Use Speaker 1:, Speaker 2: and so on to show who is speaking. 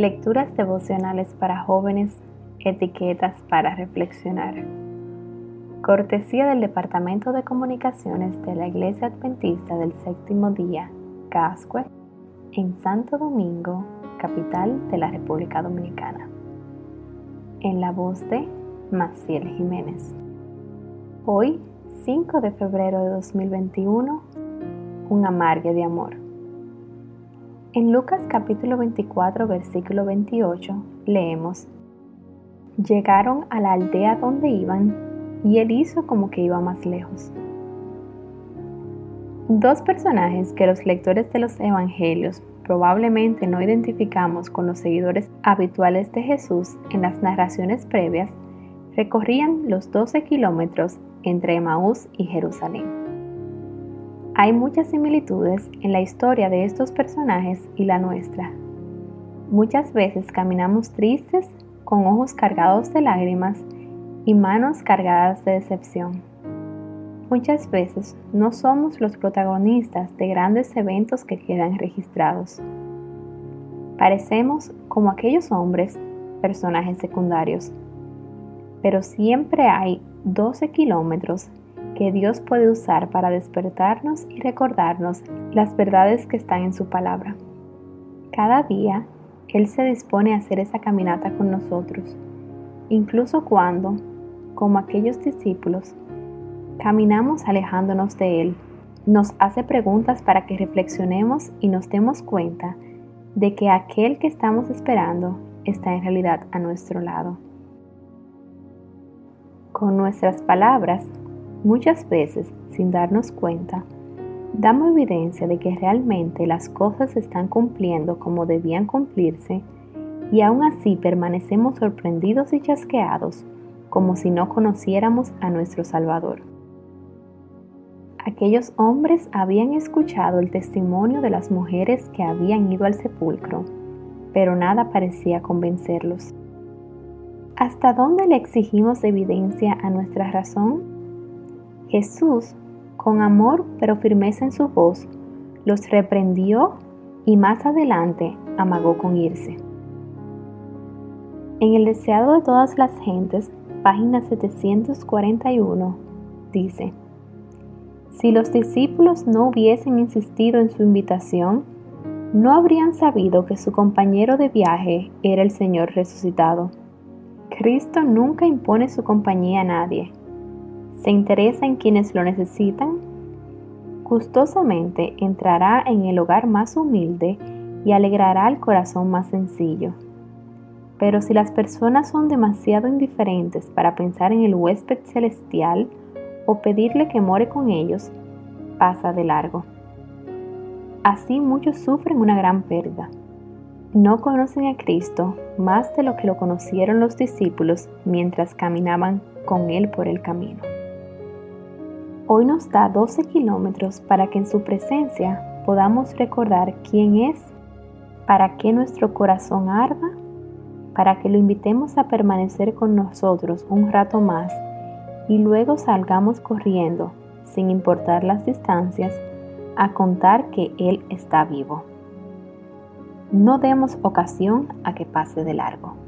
Speaker 1: Lecturas devocionales para jóvenes, etiquetas para reflexionar. Cortesía del Departamento de Comunicaciones de la Iglesia Adventista del Séptimo Día, Cascue, en Santo Domingo, capital de la República Dominicana. En la voz de Maciel Jiménez. Hoy, 5 de febrero de 2021, un amargue de amor. En Lucas capítulo 24, versículo 28, leemos, Llegaron a la aldea donde iban y él hizo como que iba más lejos. Dos personajes que los lectores de los evangelios probablemente no identificamos con los seguidores habituales de Jesús en las narraciones previas, recorrían los 12 kilómetros entre Emaús y Jerusalén. Hay muchas similitudes en la historia de estos personajes y la nuestra. Muchas veces caminamos tristes, con ojos cargados de lágrimas y manos cargadas de decepción. Muchas veces no somos los protagonistas de grandes eventos que quedan registrados. Parecemos como aquellos hombres, personajes secundarios. Pero siempre hay 12 kilómetros que Dios puede usar para despertarnos y recordarnos las verdades que están en su palabra. Cada día Él se dispone a hacer esa caminata con nosotros, incluso cuando, como aquellos discípulos, caminamos alejándonos de Él. Nos hace preguntas para que reflexionemos y nos demos cuenta de que aquel que estamos esperando está en realidad a nuestro lado. Con nuestras palabras Muchas veces, sin darnos cuenta, damos evidencia de que realmente las cosas están cumpliendo como debían cumplirse y aún así permanecemos sorprendidos y chasqueados como si no conociéramos a nuestro Salvador. Aquellos hombres habían escuchado el testimonio de las mujeres que habían ido al sepulcro, pero nada parecía convencerlos. ¿Hasta dónde le exigimos evidencia a nuestra razón? Jesús, con amor pero firmeza en su voz, los reprendió y más adelante amagó con irse. En el deseado de todas las gentes, página 741, dice, Si los discípulos no hubiesen insistido en su invitación, no habrían sabido que su compañero de viaje era el Señor resucitado. Cristo nunca impone su compañía a nadie se interesa en quienes lo necesitan, gustosamente entrará en el hogar más humilde y alegrará el corazón más sencillo. Pero si las personas son demasiado indiferentes para pensar en el huésped celestial o pedirle que more con ellos, pasa de largo. Así muchos sufren una gran pérdida. No conocen a Cristo más de lo que lo conocieron los discípulos mientras caminaban con Él por el camino hoy nos da 12 kilómetros para que en su presencia podamos recordar quién es, para que nuestro corazón arda, para que lo invitemos a permanecer con nosotros un rato más y luego salgamos corriendo, sin importar las distancias, a contar que Él está vivo. No demos ocasión a que pase de largo.